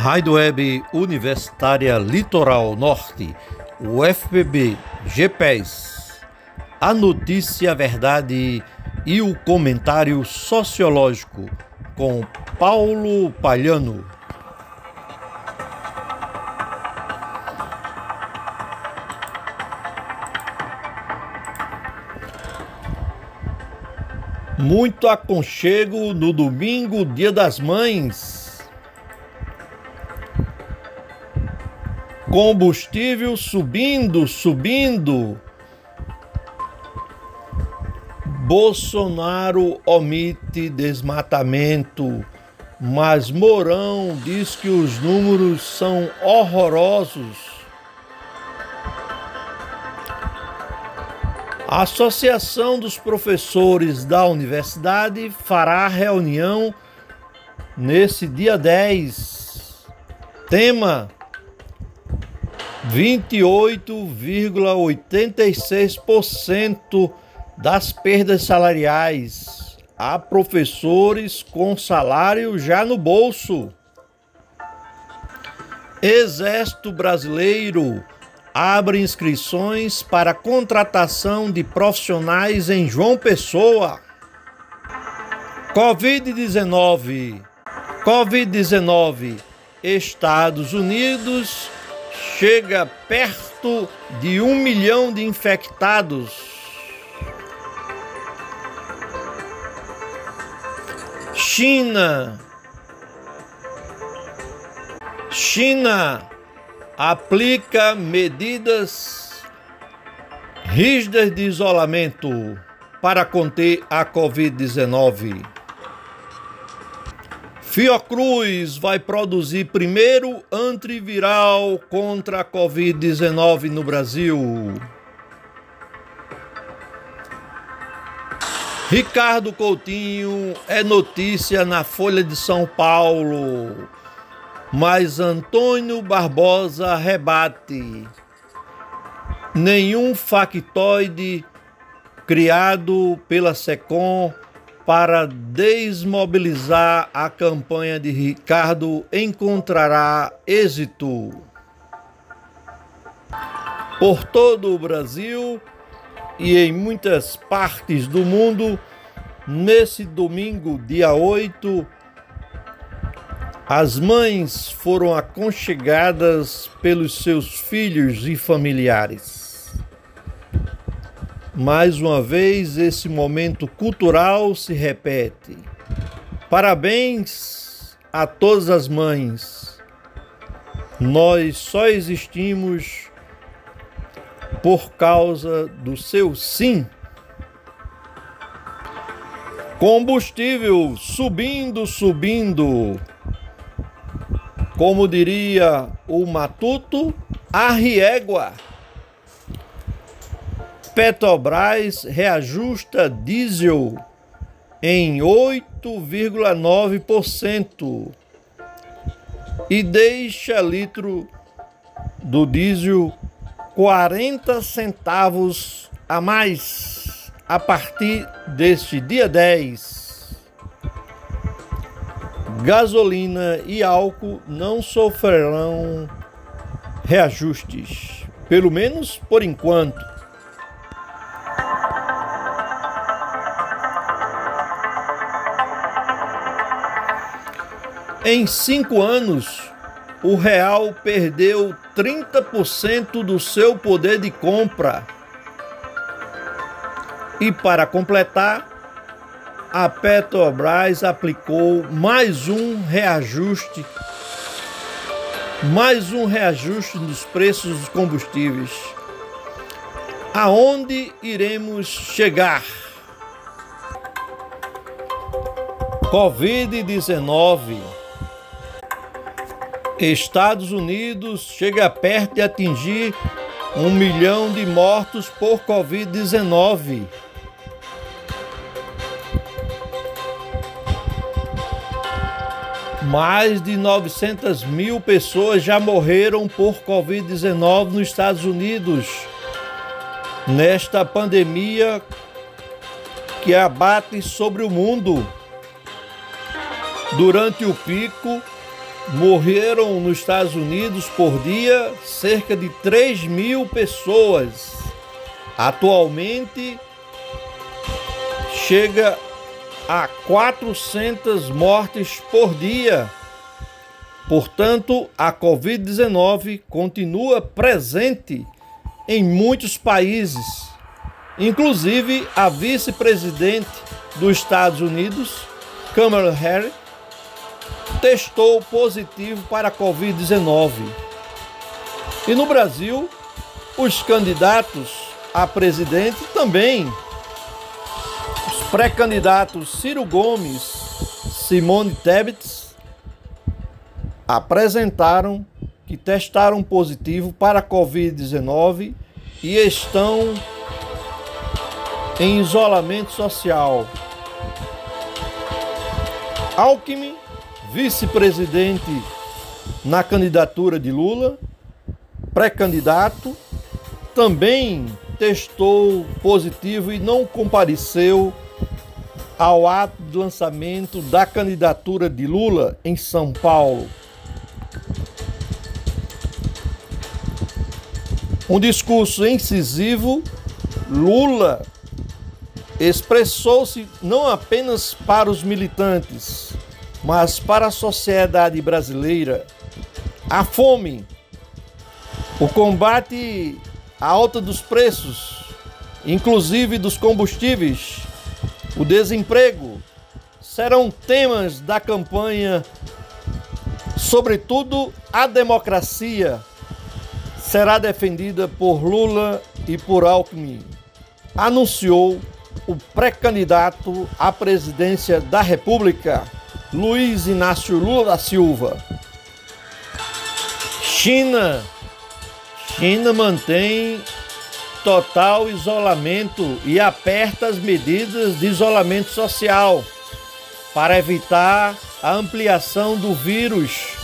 Rádio Web Universitária Litoral Norte, UFPB, GPES. A notícia, a verdade e o comentário sociológico com Paulo Palhano. Muito aconchego no domingo, dia das mães. Combustível subindo, subindo. Bolsonaro omite desmatamento, mas Mourão diz que os números são horrorosos. A Associação dos Professores da Universidade fará reunião nesse dia 10. Tema 28,86% das perdas salariais a professores com salário já no bolso. Exército Brasileiro abre inscrições para contratação de profissionais em João Pessoa. Covid-19. Covid-19. Estados Unidos chega perto de um milhão de infectados. China. China aplica medidas rígidas de isolamento para conter a Covid-19. Fiocruz vai produzir primeiro antiviral contra a Covid-19 no Brasil. Ricardo Coutinho é notícia na Folha de São Paulo. Mas Antônio Barbosa rebate: nenhum factoide criado pela SECOM para desmobilizar a campanha de Ricardo encontrará êxito. Por todo o Brasil e em muitas partes do mundo, nesse domingo, dia 8, as mães foram aconchegadas pelos seus filhos e familiares. Mais uma vez, esse momento cultural se repete. Parabéns a todas as mães. Nós só existimos por causa do seu sim. Combustível subindo, subindo. Como diria o Matuto, a riégua. Petrobras reajusta diesel em 8,9% e deixa litro do diesel 40 centavos a mais a partir deste dia 10 gasolina e álcool não sofrerão reajustes, pelo menos por enquanto. Em cinco anos, o real perdeu 30% do seu poder de compra. E para completar, a Petrobras aplicou mais um reajuste, mais um reajuste nos preços dos combustíveis. Aonde iremos chegar? Covid-19. Estados Unidos chega perto de atingir um milhão de mortos por Covid-19. Mais de 900 mil pessoas já morreram por Covid-19 nos Estados Unidos. Nesta pandemia que abate sobre o mundo. Durante o pico morreram nos Estados Unidos por dia cerca de 3 mil pessoas. Atualmente chega a 400 mortes por dia. Portanto, a Covid-19 continua presente em muitos países, inclusive a vice-presidente dos Estados Unidos, Kamala Harris, testou positivo para a Covid-19. E no Brasil, os candidatos a presidente também. Os pré-candidatos Ciro Gomes, Simone Tebet apresentaram que testaram positivo para a Covid-19 e estão em isolamento social. Alckmin, vice-presidente na candidatura de Lula, pré-candidato, também testou positivo e não compareceu ao ato de lançamento da candidatura de Lula em São Paulo. Um discurso incisivo, Lula expressou-se não apenas para os militantes, mas para a sociedade brasileira. A fome, o combate à alta dos preços, inclusive dos combustíveis, o desemprego, serão temas da campanha, sobretudo a democracia será defendida por Lula e por Alckmin, anunciou o pré-candidato à presidência da República, Luiz Inácio Lula da Silva. China. China mantém total isolamento e aperta as medidas de isolamento social para evitar a ampliação do vírus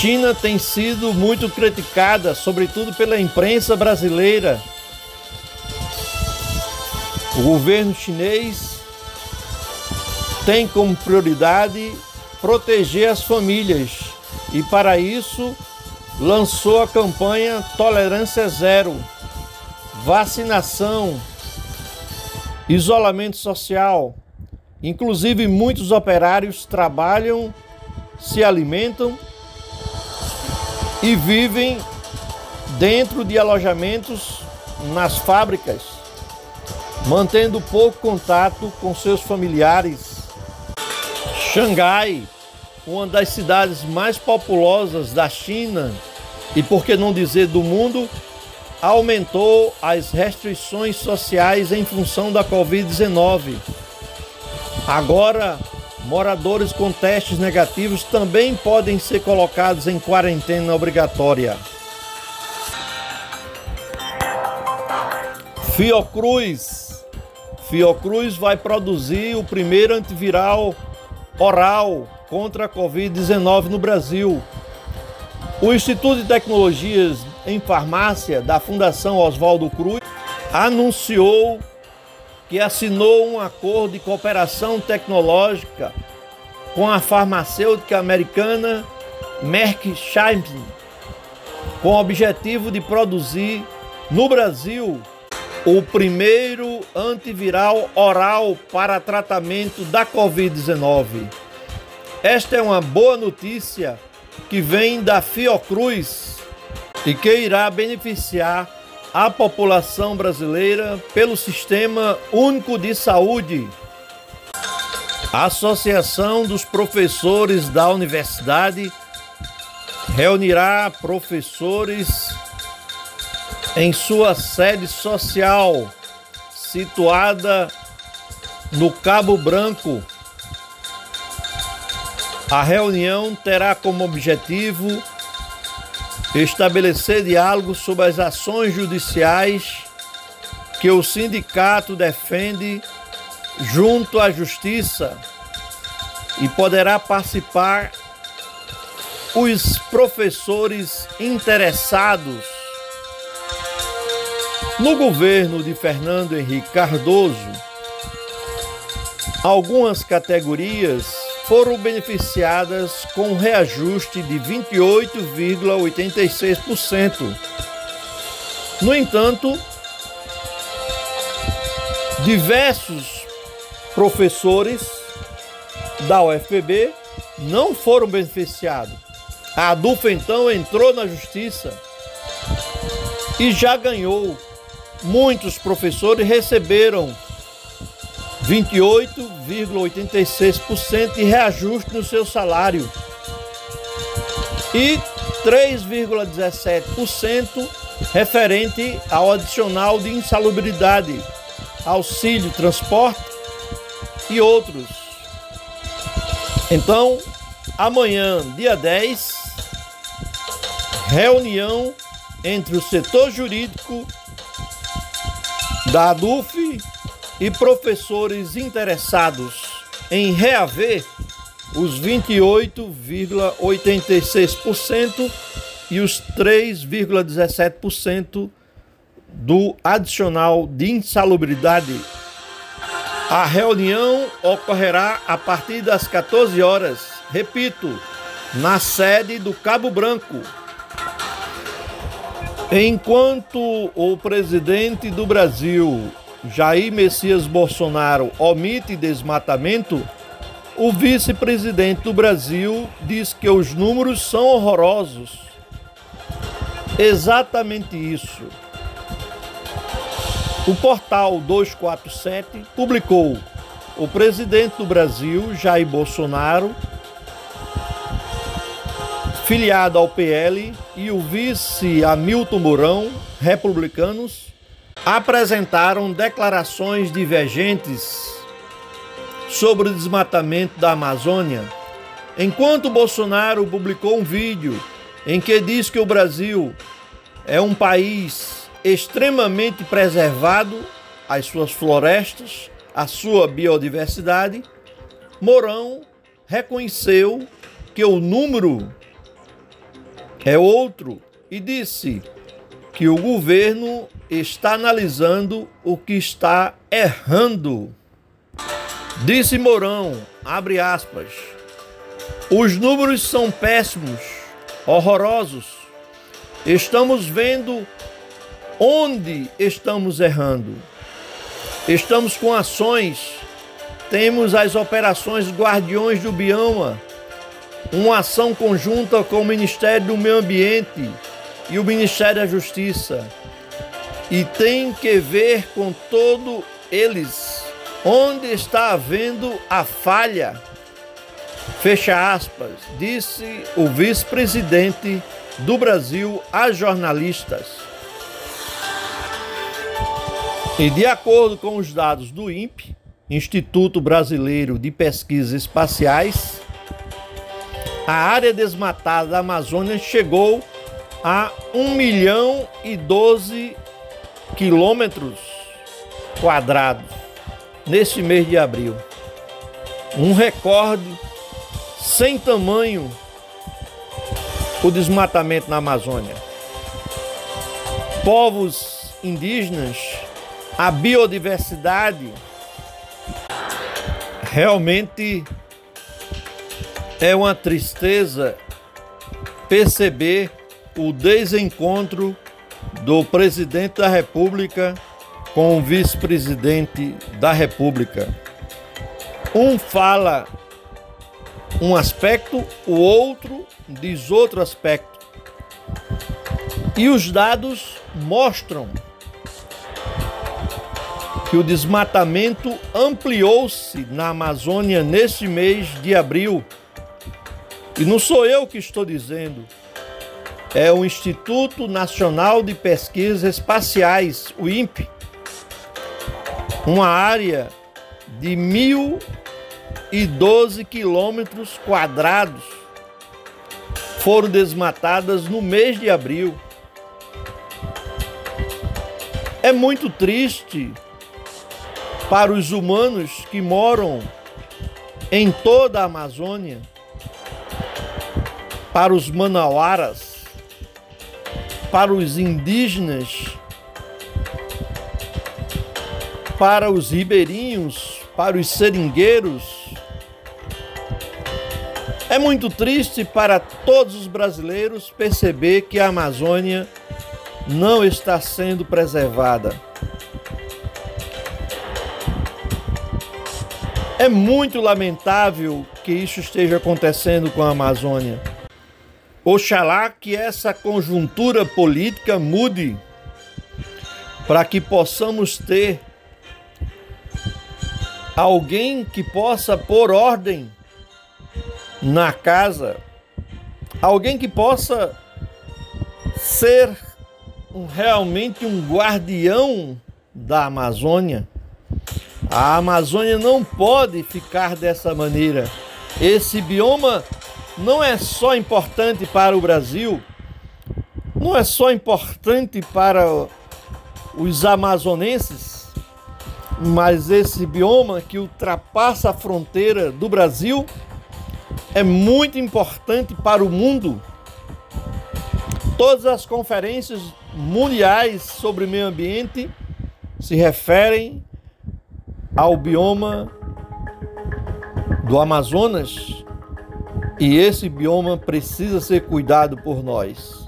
China tem sido muito criticada, sobretudo pela imprensa brasileira. O governo chinês tem como prioridade proteger as famílias e, para isso, lançou a campanha Tolerância Zero, vacinação, isolamento social. Inclusive, muitos operários trabalham, se alimentam e vivem dentro de alojamentos nas fábricas, mantendo pouco contato com seus familiares. Xangai, uma das cidades mais populosas da China e por que não dizer do mundo, aumentou as restrições sociais em função da Covid-19. Agora, Moradores com testes negativos também podem ser colocados em quarentena obrigatória. Fiocruz. Fiocruz vai produzir o primeiro antiviral oral contra a Covid-19 no Brasil. O Instituto de Tecnologias em Farmácia da Fundação Oswaldo Cruz anunciou que assinou um acordo de cooperação tecnológica com a farmacêutica americana Merck Sharp, com o objetivo de produzir no Brasil o primeiro antiviral oral para tratamento da Covid-19. Esta é uma boa notícia que vem da Fiocruz e que irá beneficiar a população brasileira pelo Sistema Único de Saúde. A Associação dos Professores da Universidade reunirá professores em sua sede social, situada no Cabo Branco. A reunião terá como objetivo estabelecer diálogo sobre as ações judiciais que o sindicato defende junto à justiça e poderá participar os professores interessados. No governo de Fernando Henrique Cardoso, algumas categorias foram beneficiadas com reajuste de 28,86%. No entanto, diversos professores da UFPB não foram beneficiados. A ADUF então entrou na justiça e já ganhou. Muitos professores receberam 28,86% de reajuste no seu salário e 3,17% referente ao adicional de insalubridade, auxílio transporte e outros. Então, amanhã, dia 10, reunião entre o setor jurídico da ADUF e professores interessados em reaver os 28,86% e os 3,17% do adicional de insalubridade. A reunião ocorrerá a partir das 14 horas, repito, na sede do Cabo Branco. Enquanto o presidente do Brasil, Jair Messias Bolsonaro omite desmatamento, o vice-presidente do Brasil diz que os números são horrorosos. Exatamente isso. O portal 247 publicou o presidente do Brasil, Jair Bolsonaro, filiado ao PL, e o vice Hamilton Mourão, republicanos, apresentaram declarações divergentes sobre o desmatamento da Amazônia, enquanto Bolsonaro publicou um vídeo em que diz que o Brasil é um país extremamente preservado, as suas florestas, a sua biodiversidade, Mourão reconheceu que o número é outro e disse que o governo está analisando o que está errando. Disse Mourão, abre aspas, os números são péssimos, horrorosos. Estamos vendo onde estamos errando. Estamos com ações, temos as operações Guardiões do Bioma, uma ação conjunta com o Ministério do Meio Ambiente e o Ministério da Justiça. E tem que ver com todos eles onde está havendo a falha. Fecha aspas, disse o vice-presidente do Brasil a jornalistas. E de acordo com os dados do INPE, Instituto Brasileiro de Pesquisas Espaciais, a área desmatada da Amazônia chegou a 1 milhão e 12 quilômetros quadrados neste mês de abril. Um recorde sem tamanho o desmatamento na Amazônia. Povos indígenas, a biodiversidade realmente é uma tristeza perceber o desencontro do presidente da República com o vice-presidente da República. Um fala um aspecto, o outro diz outro aspecto. E os dados mostram que o desmatamento ampliou-se na Amazônia neste mês de abril. E não sou eu que estou dizendo, é o Instituto Nacional de Pesquisas Espaciais, o INPE, uma área de 1.012 quilômetros quadrados foram desmatadas no mês de abril. É muito triste para os humanos que moram em toda a Amazônia, para os manauaras, para os indígenas, para os ribeirinhos, para os seringueiros, É muito triste para todos os brasileiros perceber que a Amazônia não está sendo preservada. É muito lamentável que isso esteja acontecendo com a Amazônia. Oxalá que essa conjuntura política mude para que possamos ter alguém que possa pôr ordem na casa, alguém que possa ser realmente um guardião da Amazônia. A Amazônia não pode ficar dessa maneira. Esse bioma não é só importante para o Brasil, não é só importante para os amazonenses, mas esse bioma que ultrapassa a fronteira do Brasil é muito importante para o mundo. Todas as conferências mundiais sobre meio ambiente se referem ao bioma do Amazonas e esse bioma precisa ser cuidado por nós.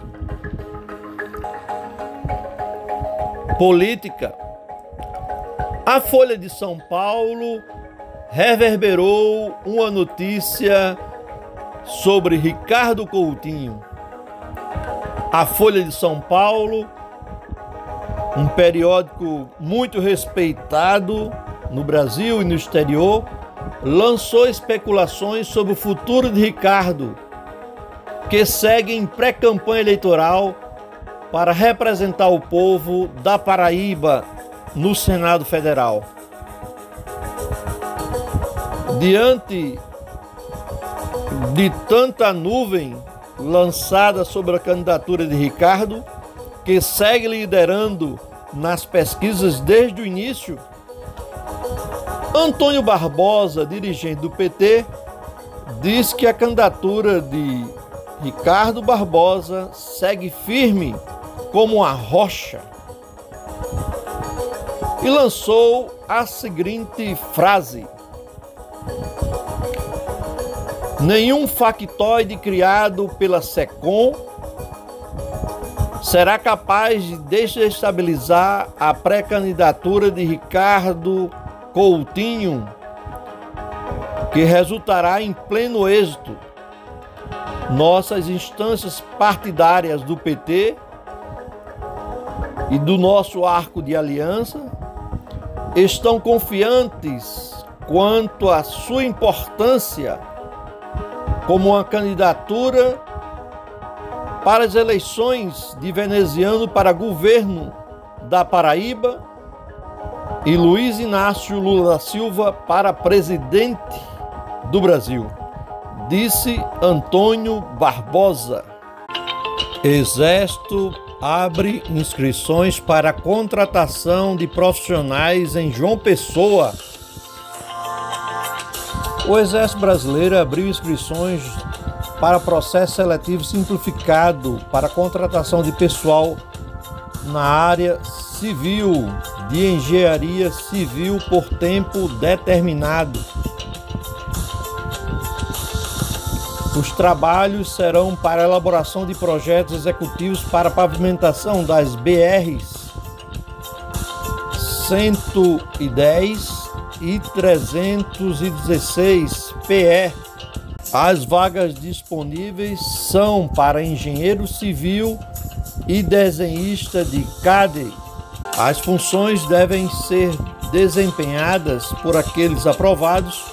Política. A Folha de São Paulo reverberou uma notícia sobre Ricardo Coutinho. A Folha de São Paulo, um periódico muito respeitado no Brasil e no exterior, lançou especulações sobre o futuro de Ricardo, que segue em pré-campanha eleitoral para representar o povo da Paraíba no Senado Federal. Diante de tanta nuvem lançada sobre a candidatura de Ricardo, que segue liderando nas pesquisas desde o início, Antônio Barbosa, dirigente do PT, diz que a candidatura de Ricardo Barbosa segue firme como uma rocha. E lançou a seguinte frase: Nenhum factoide criado pela SECOM será capaz de desestabilizar a pré-candidatura de Ricardo Coutinho, que resultará em pleno êxito. Nossas instâncias partidárias do PT e do nosso arco de aliança estão confiantes quanto à sua importância como uma candidatura para as eleições de veneziano para governo da Paraíba e Luiz Inácio Lula da Silva para presidente do Brasil, disse Antônio Barbosa. Exército abre inscrições para contratação de profissionais em João Pessoa. O Exército Brasileiro abriu inscrições para processo seletivo simplificado para contratação de pessoal na área civil, de engenharia civil por tempo determinado. Os trabalhos serão para elaboração de projetos executivos para pavimentação das BRs 110 e 316 PE. As vagas disponíveis são para engenheiro civil e desenhista de CAD. As funções devem ser desempenhadas por aqueles aprovados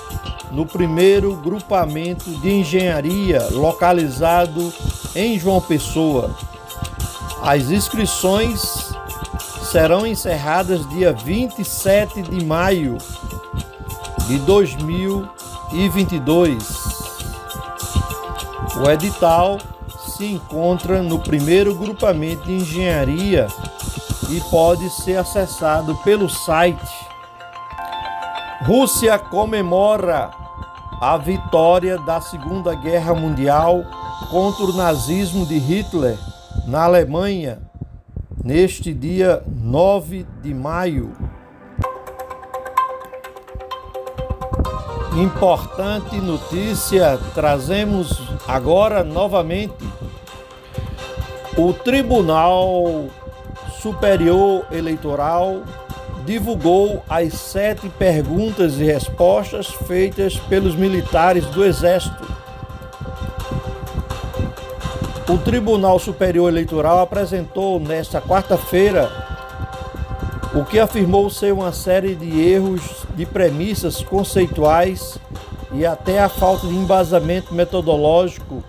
no primeiro grupamento de engenharia localizado em João Pessoa. As inscrições serão encerradas dia 27 de maio de 2022. O edital se encontra no primeiro grupamento de engenharia e pode ser acessado pelo site. Rússia comemora a vitória da Segunda Guerra Mundial contra o nazismo de Hitler na Alemanha neste dia 9 de maio. Importante notícia trazemos agora novamente. O Tribunal Superior Eleitoral divulgou as sete perguntas e respostas feitas pelos militares do Exército. O Tribunal Superior Eleitoral apresentou nesta quarta-feira o que afirmou ser uma série de erros de premissas conceituais e até a falta de embasamento metodológico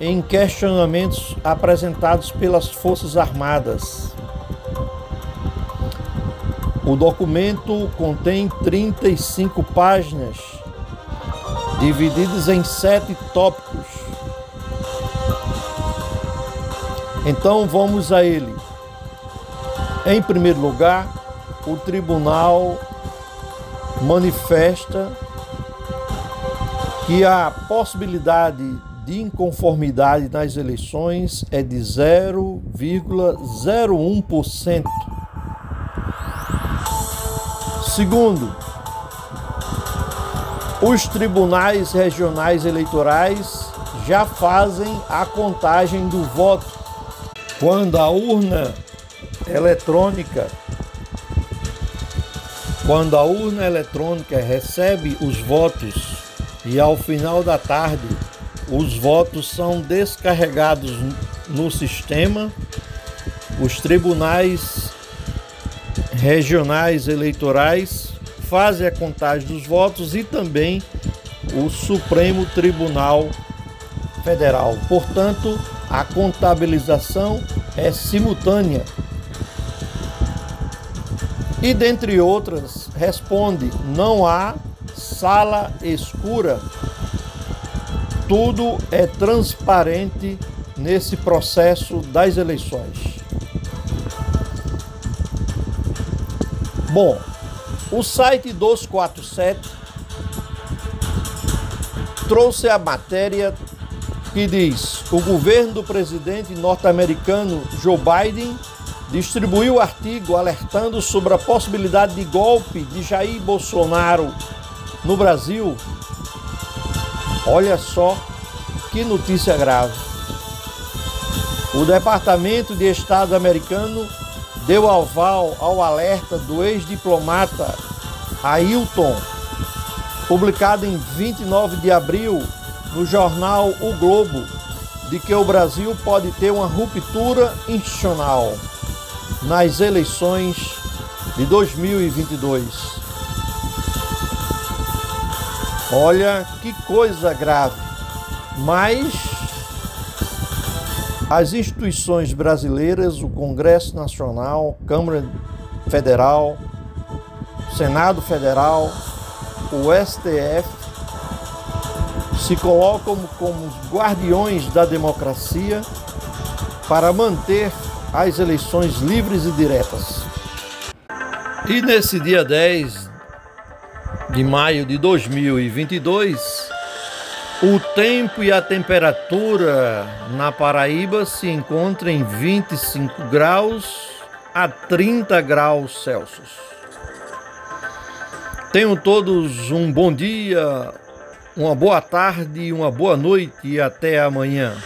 em questionamentos apresentados pelas Forças Armadas. O documento contém 35 páginas, divididas em sete tópicos. Então vamos a ele. Em primeiro lugar, o tribunal manifesta que a possibilidade de inconformidade nas eleições é de 0,01%. Segundo, os tribunais regionais eleitorais já fazem a contagem do voto. Quando a urna eletrônica quando a urna eletrônica recebe os votos e ao final da tarde os votos são descarregados no sistema, os tribunais regionais eleitorais fazem a contagem dos votos e também o Supremo Tribunal Federal. Portanto, a contabilização é simultânea e dentre outras, responde: não há sala escura. Tudo é transparente nesse processo das eleições. Bom, o site 247 trouxe a matéria que diz: o governo do presidente norte-americano Joe Biden distribuiu artigo alertando sobre a possibilidade de golpe de Jair Bolsonaro no Brasil. Olha só que notícia grave. O Departamento de Estado americano deu aval ao alerta do ex-diplomata Ailton, publicado em 29 de abril no jornal O Globo, de que o Brasil pode ter uma ruptura institucional nas eleições de 2022. Olha que coisa grave. Mas as instituições brasileiras, o Congresso Nacional, Câmara Federal, Senado Federal, o STF, se colocam como os guardiões da democracia para manter as eleições livres e diretas. E nesse dia 10 de maio de 2022, o tempo e a temperatura na Paraíba se encontram em 25 graus a 30 graus Celsius. Tenham todos um bom dia, uma boa tarde, uma boa noite e até amanhã.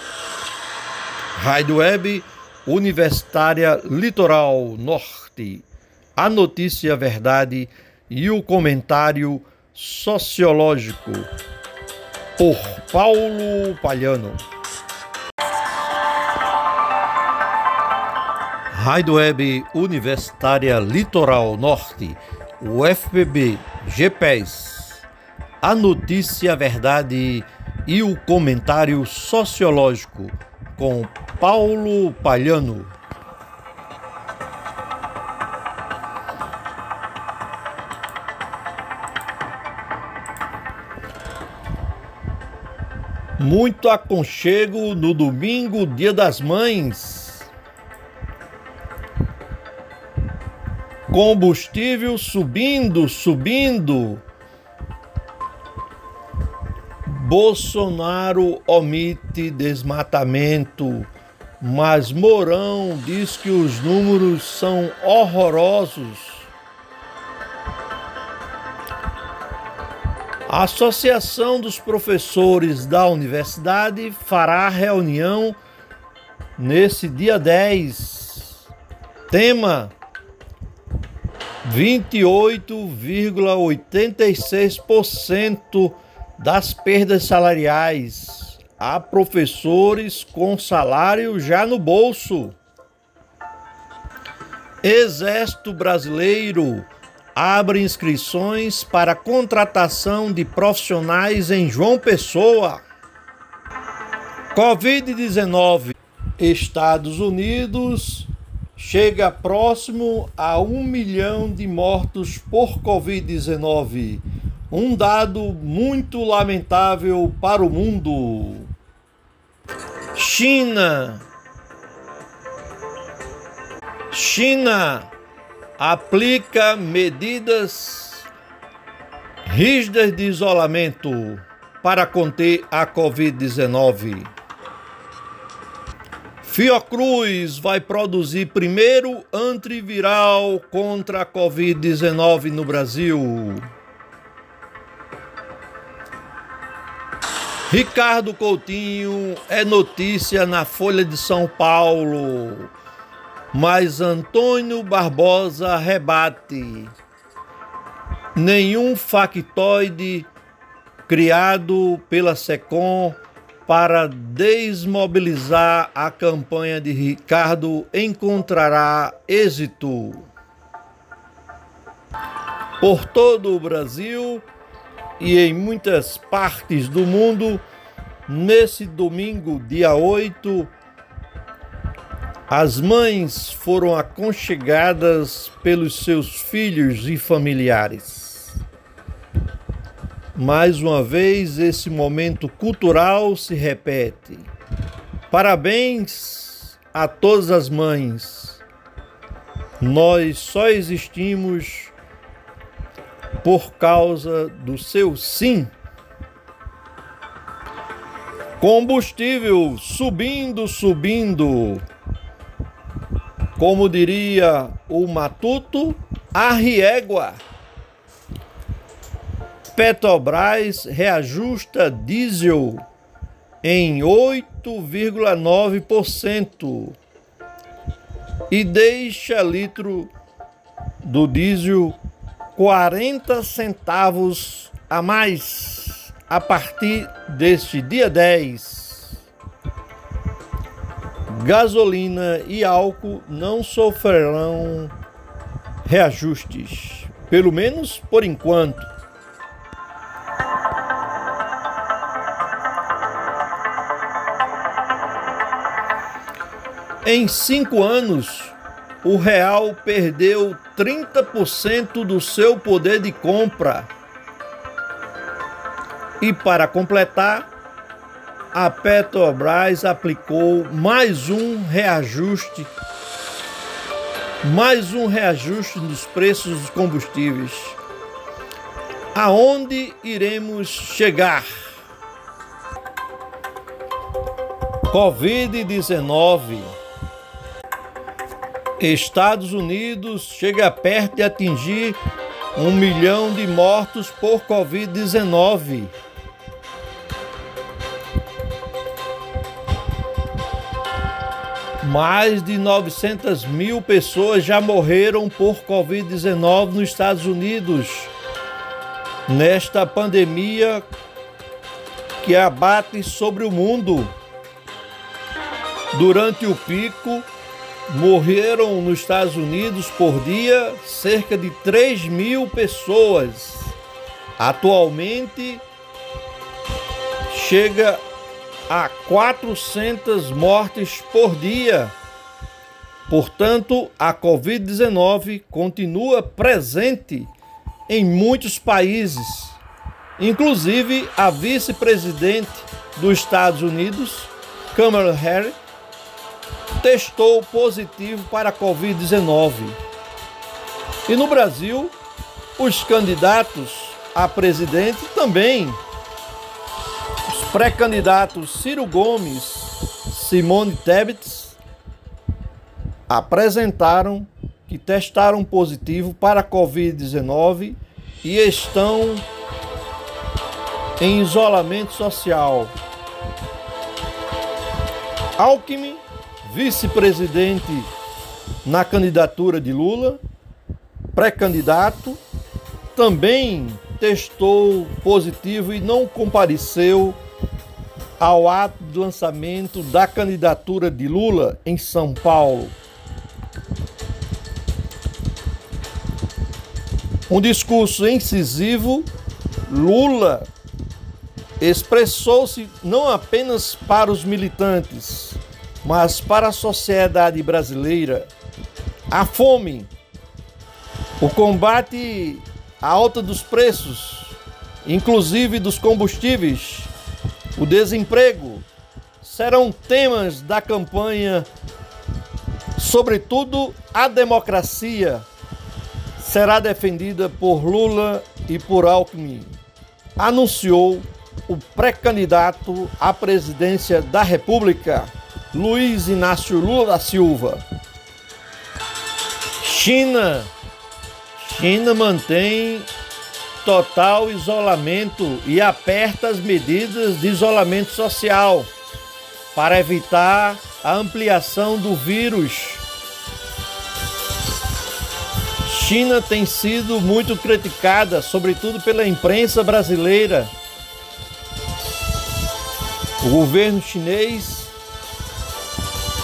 Rádio Web Universitária Litoral Norte. A notícia, verdade e o comentário sociológico por Paulo Palhano. Rádio Web Universitária Litoral Norte, UFPB, GPES. A notícia, a verdade e o comentário sociológico com Paulo Palhano. Muito aconchego no domingo, dia das mães. Combustível subindo, subindo. Bolsonaro omite desmatamento, mas Mourão diz que os números são horrorosos. A Associação dos Professores da Universidade fará reunião nesse dia 10. Tema 28,86% das perdas salariais a professores com salário já no bolso. Exército Brasileiro abre inscrições para contratação de profissionais em João Pessoa. Covid-19, Estados Unidos chega próximo a um milhão de mortos por Covid-19. Um dado muito lamentável para o mundo. China. China aplica medidas rígidas de isolamento para conter a Covid-19. Fiocruz vai produzir primeiro antiviral contra a Covid-19 no Brasil. Ricardo Coutinho é notícia na Folha de São Paulo. Mas Antônio Barbosa rebate. Nenhum factoide criado pela SECOM para desmobilizar a campanha de Ricardo encontrará êxito. Por todo o Brasil e em muitas partes do mundo, nesse domingo, dia 8, as mães foram aconchegadas pelos seus filhos e familiares. Mais uma vez, esse momento cultural se repete. Parabéns a todas as mães. Nós só existimos por causa do seu sim. Combustível subindo, subindo. Como diria o Matuto, a riégua. Petrobras reajusta diesel em 8,9% e deixa litro do diesel 40 centavos a mais a partir deste dia 10 gasolina e álcool não sofrerão reajustes, pelo menos por enquanto. Em cinco anos, o real perdeu 30% do seu poder de compra. E para completar, a Petrobras aplicou mais um reajuste, mais um reajuste nos preços dos combustíveis. Aonde iremos chegar? Covid-19. Estados Unidos chega perto de atingir um milhão de mortos por Covid-19. Mais de 900 mil pessoas já morreram por Covid-19 nos Estados Unidos. Nesta pandemia que abate sobre o mundo. Durante o pico, morreram nos Estados Unidos por dia cerca de 3 mil pessoas. Atualmente, chega a 400 mortes por dia. Portanto, a Covid-19 continua presente em muitos países, inclusive a vice-presidente dos Estados Unidos, Kamala Harris, testou positivo para a Covid-19. E no Brasil, os candidatos a presidente também pré-candidatos Ciro Gomes, Simone Tebet apresentaram que testaram positivo para a Covid-19 e estão em isolamento social. Alckmin, vice-presidente na candidatura de Lula, pré-candidato, também testou positivo e não compareceu ao ato de lançamento da candidatura de Lula em São Paulo. Um discurso incisivo, Lula expressou-se não apenas para os militantes, mas para a sociedade brasileira. A fome, o combate à alta dos preços, inclusive dos combustíveis, o desemprego, serão temas da campanha, sobretudo a democracia será defendida por Lula e por Alckmin, anunciou o pré-candidato à presidência da República, Luiz Inácio Lula da Silva. China. China mantém total isolamento e aperta as medidas de isolamento social para evitar a ampliação do vírus China tem sido muito criticada, sobretudo pela imprensa brasileira. O governo chinês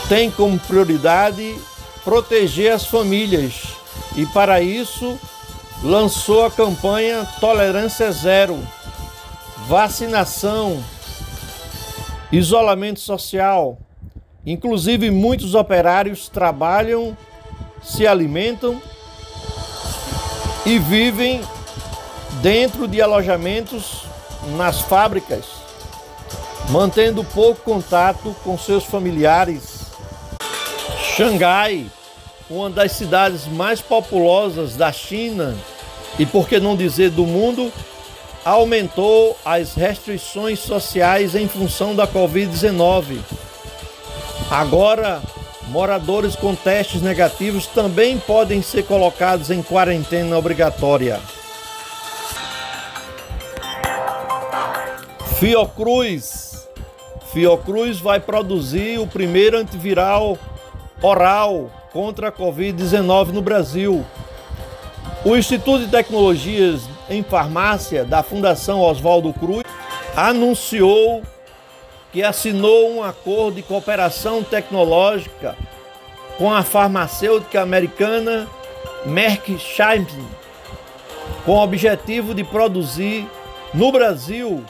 tem como prioridade proteger as famílias e, para isso, lançou a campanha Tolerância Zero, vacinação, isolamento social. Inclusive, muitos operários trabalham, se alimentam e vivem dentro de alojamentos nas fábricas, mantendo pouco contato com seus familiares. Xangai, uma das cidades mais populosas da China e por que não dizer do mundo, aumentou as restrições sociais em função da Covid-19. Agora, Moradores com testes negativos também podem ser colocados em quarentena obrigatória. Fiocruz. Fiocruz vai produzir o primeiro antiviral oral contra a Covid-19 no Brasil. O Instituto de Tecnologias em Farmácia da Fundação Oswaldo Cruz anunciou que assinou um acordo de cooperação tecnológica com a farmacêutica americana Merck Sharp, com o objetivo de produzir no Brasil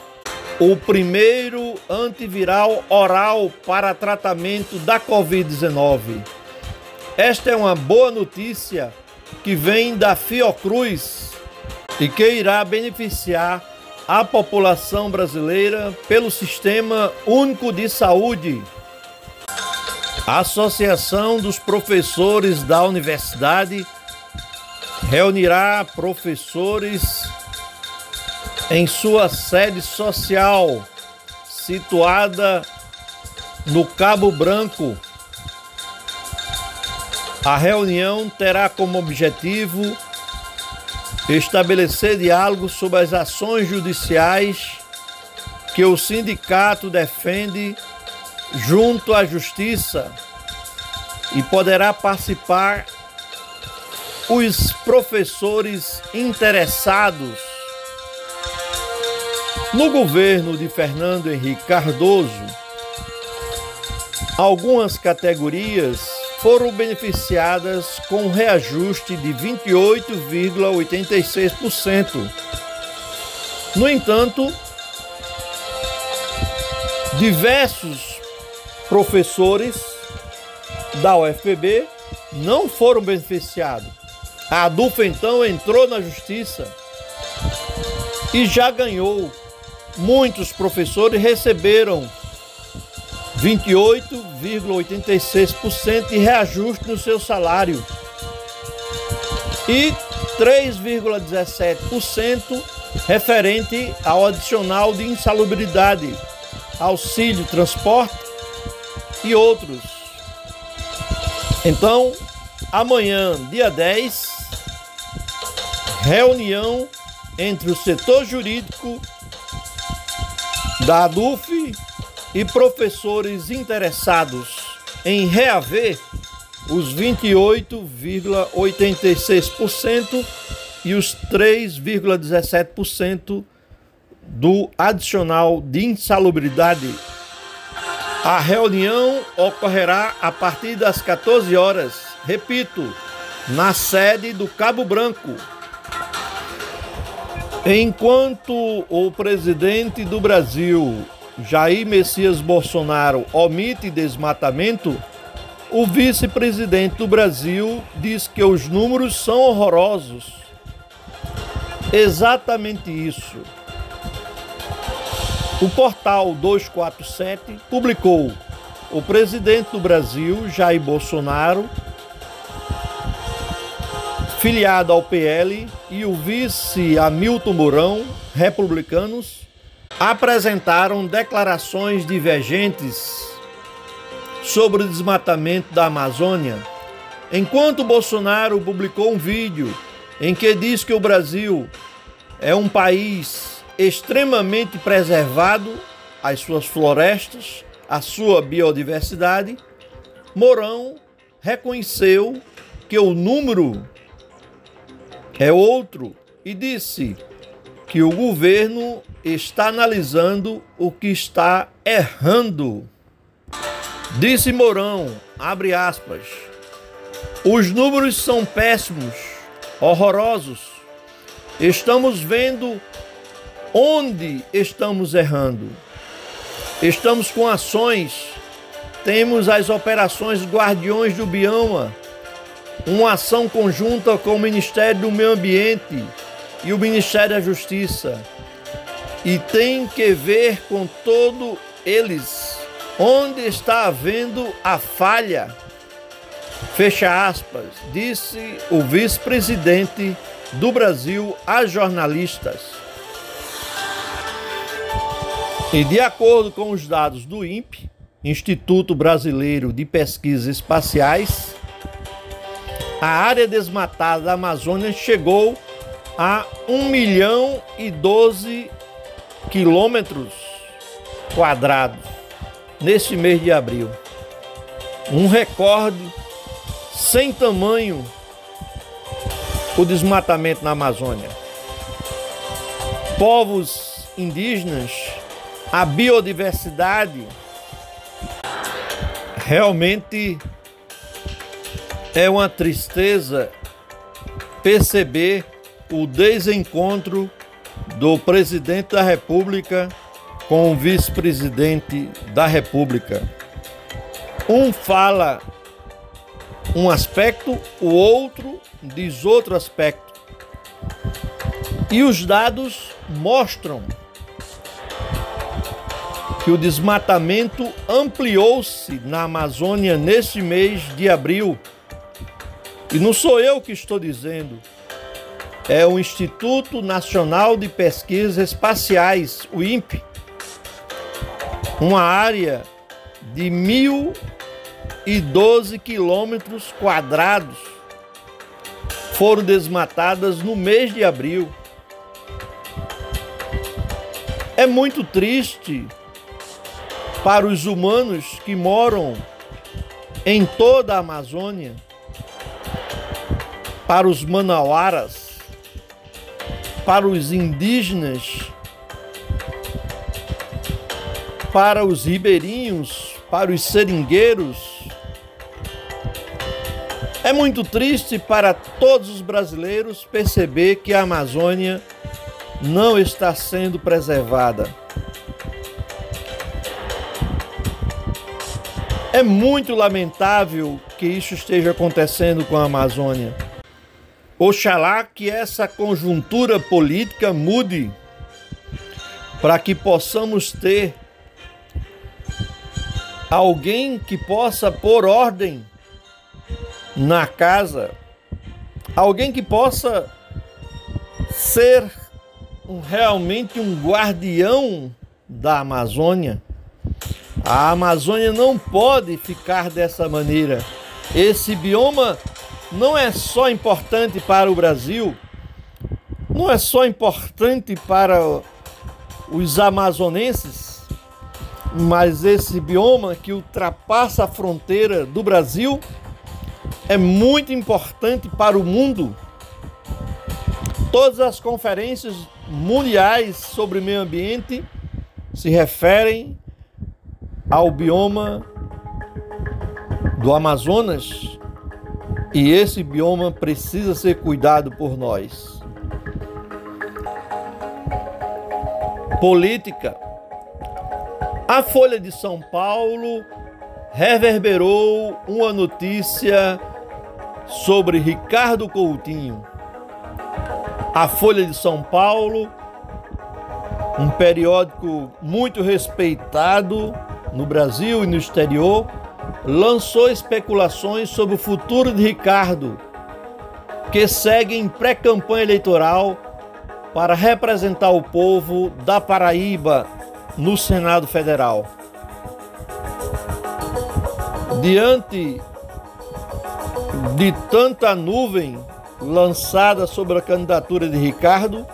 o primeiro antiviral oral para tratamento da Covid-19. Esta é uma boa notícia que vem da Fiocruz e que irá beneficiar a população brasileira pelo Sistema Único de Saúde. A Associação dos Professores da Universidade reunirá professores em sua sede social, situada no Cabo Branco. A reunião terá como objetivo estabelecer diálogo sobre as ações judiciais que o sindicato defende junto à justiça e poderá participar os professores interessados. No governo de Fernando Henrique Cardoso, algumas categorias foram beneficiadas com reajuste de 28,86%. No entanto, diversos professores da UFPB não foram beneficiados. A ADUFA então entrou na justiça e já ganhou. Muitos professores receberam 28,86% de reajuste no seu salário e 3,17% referente ao adicional de insalubridade, auxílio transporte e outros. Então, amanhã, dia 10, reunião entre o setor jurídico da ADUF e professores interessados em reaver os 28,86% e os 3,17% do adicional de insalubridade. A reunião ocorrerá a partir das 14 horas, repito, na sede do Cabo Branco. Enquanto o presidente do Brasil, Jair Messias Bolsonaro, omite desmatamento, o vice-presidente do Brasil diz que os números são horrorosos. Exatamente isso. O portal 247 publicou o presidente do Brasil, Jair Bolsonaro, filiado ao PL, e o vice Hamilton Mourão, republicanos, apresentaram declarações divergentes sobre o desmatamento da Amazônia, enquanto Bolsonaro publicou um vídeo em que diz que o Brasil é um país extremamente preservado, as suas florestas, a sua biodiversidade, Mourão reconheceu que o número é outro e disse que o governo está analisando o que está errando. Disse Mourão, abre aspas, os números são péssimos, horrorosos. Estamos vendo onde estamos errando. Estamos com ações, temos as operações Guardiões do Bioma, uma ação conjunta com o Ministério do Meio Ambiente e o Ministério da Justiça. E tem que ver com todos eles onde está havendo a falha. Fecha aspas, disse o vice-presidente do Brasil a jornalistas. E de acordo com os dados do INPE, Instituto Brasileiro de Pesquisas Espaciais, a área desmatada da Amazônia chegou a 1 milhão e 12 quilômetros quadrados neste mês de abril. Um recorde sem tamanho o desmatamento na Amazônia. Povos indígenas, a biodiversidade realmente é uma tristeza perceber o desencontro do presidente da República com o vice-presidente da República. Um fala um aspecto, o outro diz outro aspecto. E os dados mostram que o desmatamento ampliou-se na Amazônia neste mês de abril e não sou eu que estou dizendo, é o Instituto Nacional de Pesquisas Espaciais, o INPE, uma área de 1.012 quilômetros quadrados foram desmatadas no mês de abril. É muito triste para os humanos que moram em toda a Amazônia para os manauaras, para os indígenas, para os ribeirinhos, para os seringueiros. É muito triste para todos os brasileiros perceber que a Amazônia não está sendo preservada. É muito lamentável que isso esteja acontecendo com a Amazônia. Oxalá que essa conjuntura política mude para que possamos ter alguém que possa pôr ordem na casa, alguém que possa ser realmente um guardião da Amazônia. A Amazônia não pode ficar dessa maneira. Esse bioma não é só importante para o Brasil, não é só importante para os amazonenses, mas esse bioma que ultrapassa a fronteira do Brasil é muito importante para o mundo. Todas as conferências mundiais sobre meio ambiente se referem ao bioma do Amazonas e esse bioma precisa ser cuidado por nós. Política. A Folha de São Paulo reverberou uma notícia sobre Ricardo Coutinho. A Folha de São Paulo, um periódico muito respeitado no Brasil e no exterior, lançou especulações sobre o futuro de Ricardo, que segue em pré-campanha eleitoral para representar o povo da Paraíba no Senado Federal. Diante de tanta nuvem lançada sobre a candidatura de Ricardo,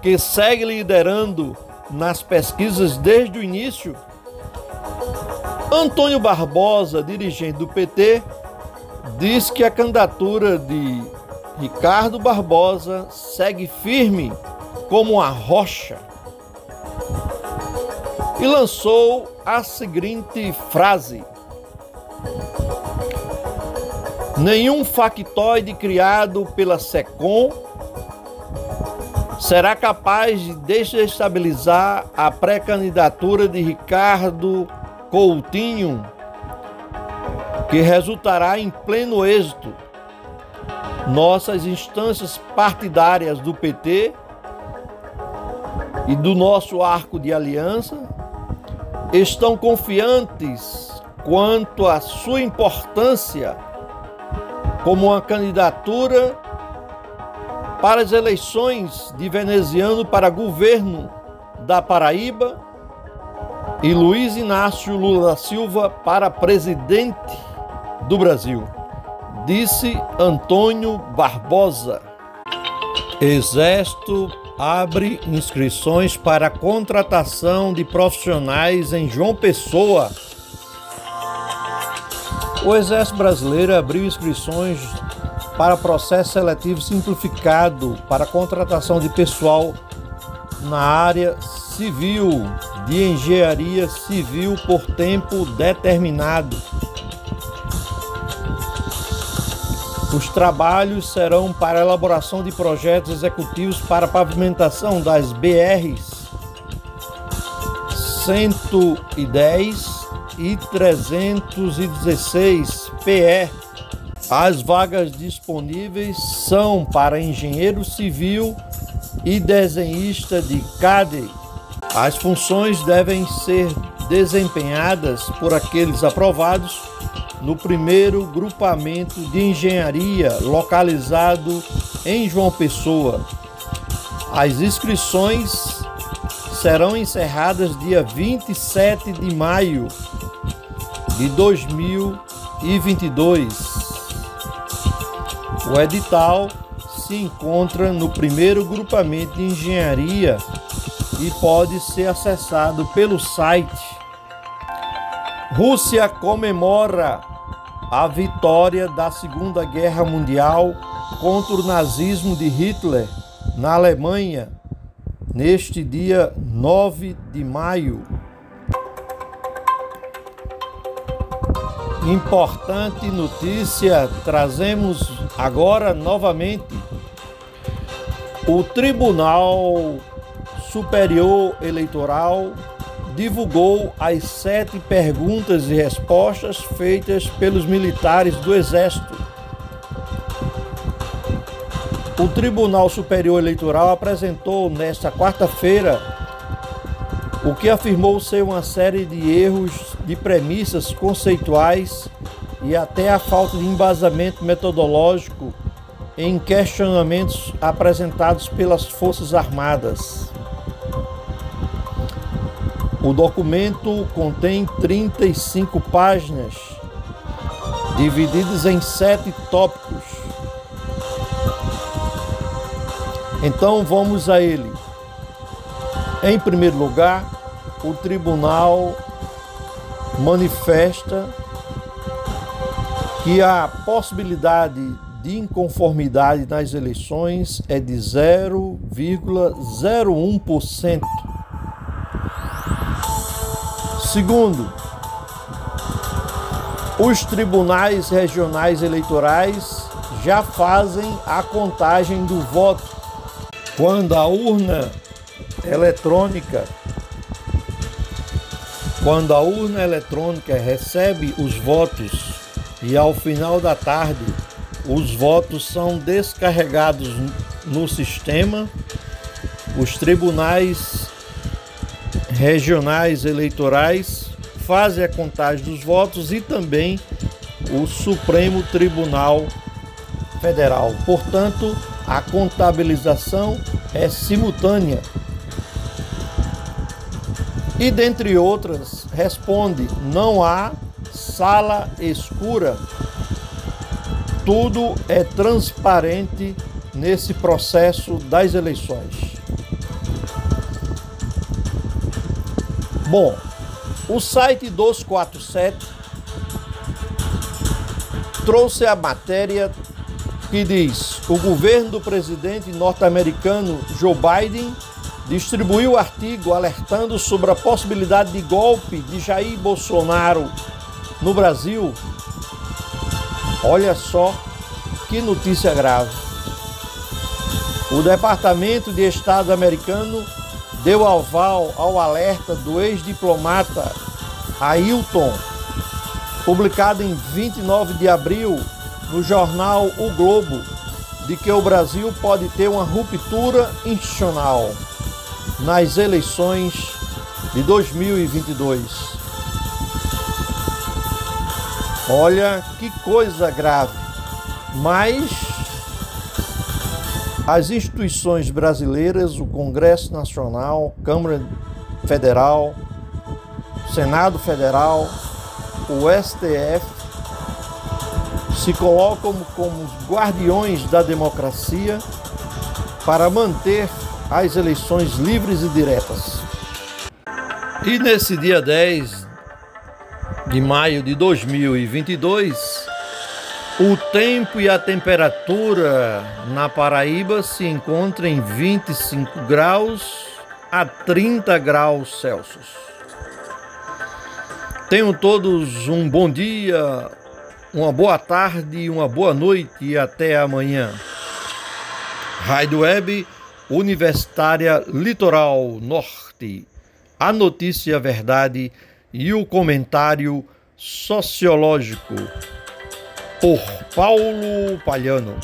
que segue liderando nas pesquisas desde o início, Antônio Barbosa, dirigente do PT, diz que a candidatura de Ricardo Barbosa segue firme como uma rocha e lançou a seguinte frase: Nenhum factoide criado pela SECOM será capaz de desestabilizar a pré-candidatura de Ricardo Coutinho, que resultará em pleno êxito. Nossas instâncias partidárias do PT e do nosso arco de aliança estão confiantes quanto à sua importância como uma candidatura para as eleições de veneziano para governo da Paraíba e Luiz Inácio Lula da Silva para presidente do Brasil, disse Antônio Barbosa. Exército abre inscrições para contratação de profissionais em João Pessoa. O Exército Brasileiro abriu inscrições para processo seletivo simplificado para contratação de pessoal na área civil de engenharia civil por tempo determinado. Os trabalhos serão para elaboração de projetos executivos para pavimentação das BRs 110 e 316 PE. As vagas disponíveis são para engenheiro civil e desenhista de CAD as funções devem ser desempenhadas por aqueles aprovados no primeiro grupamento de engenharia localizado em João Pessoa. As inscrições serão encerradas dia 27 de maio de 2022. O edital se encontra no primeiro grupamento de engenharia e pode ser acessado pelo site. Rússia comemora a vitória da Segunda Guerra Mundial contra o nazismo de Hitler na Alemanha neste dia 9 de maio. Importante notícia, trazemos agora novamente. O Tribunal Superior Eleitoral divulgou as sete perguntas e respostas feitas pelos militares do Exército. O Tribunal Superior Eleitoral apresentou nesta quarta-feira o que afirmou ser uma série de erros de premissas conceituais e até a falta de embasamento metodológico em questionamentos apresentados pelas Forças Armadas. O documento contém 35 páginas, divididas em sete tópicos. Então vamos a ele. Em primeiro lugar, o tribunal manifesta que a possibilidade de inconformidade nas eleições é de 0,01%. Segundo, os tribunais regionais eleitorais já fazem a contagem do voto. Quando a urna eletrônica quando a urna eletrônica recebe os votos e ao final da tarde os votos são descarregados no sistema, os tribunais regionais eleitorais fazem a contagem dos votos e também o Supremo Tribunal Federal. Portanto, a contabilização é simultânea. E dentre outras, responde: não há sala escura. Tudo é transparente nesse processo das eleições. Bom, o site 247 trouxe a matéria que diz: o governo do presidente norte-americano Joe Biden distribuiu artigo alertando sobre a possibilidade de golpe de Jair Bolsonaro no Brasil. Olha só que notícia grave. O Departamento de Estado americano deu aval ao alerta do ex-diplomata Ailton, publicado em 29 de abril no jornal O Globo, de que o Brasil pode ter uma ruptura institucional nas eleições de 2022. Olha que coisa grave, mas as instituições brasileiras, o Congresso Nacional, Câmara Federal, Senado Federal, o STF, se colocam como os guardiões da democracia para manter as eleições livres e diretas. E nesse dia 10 de maio de 2022, o tempo e a temperatura na Paraíba se encontram em 25 graus a 30 graus Celsius. Tenham todos um bom dia, uma boa tarde, uma boa noite e até amanhã. Rádio Web Universitária Litoral Norte. A notícia, a verdade e o comentário sociológico por Paulo Palhano.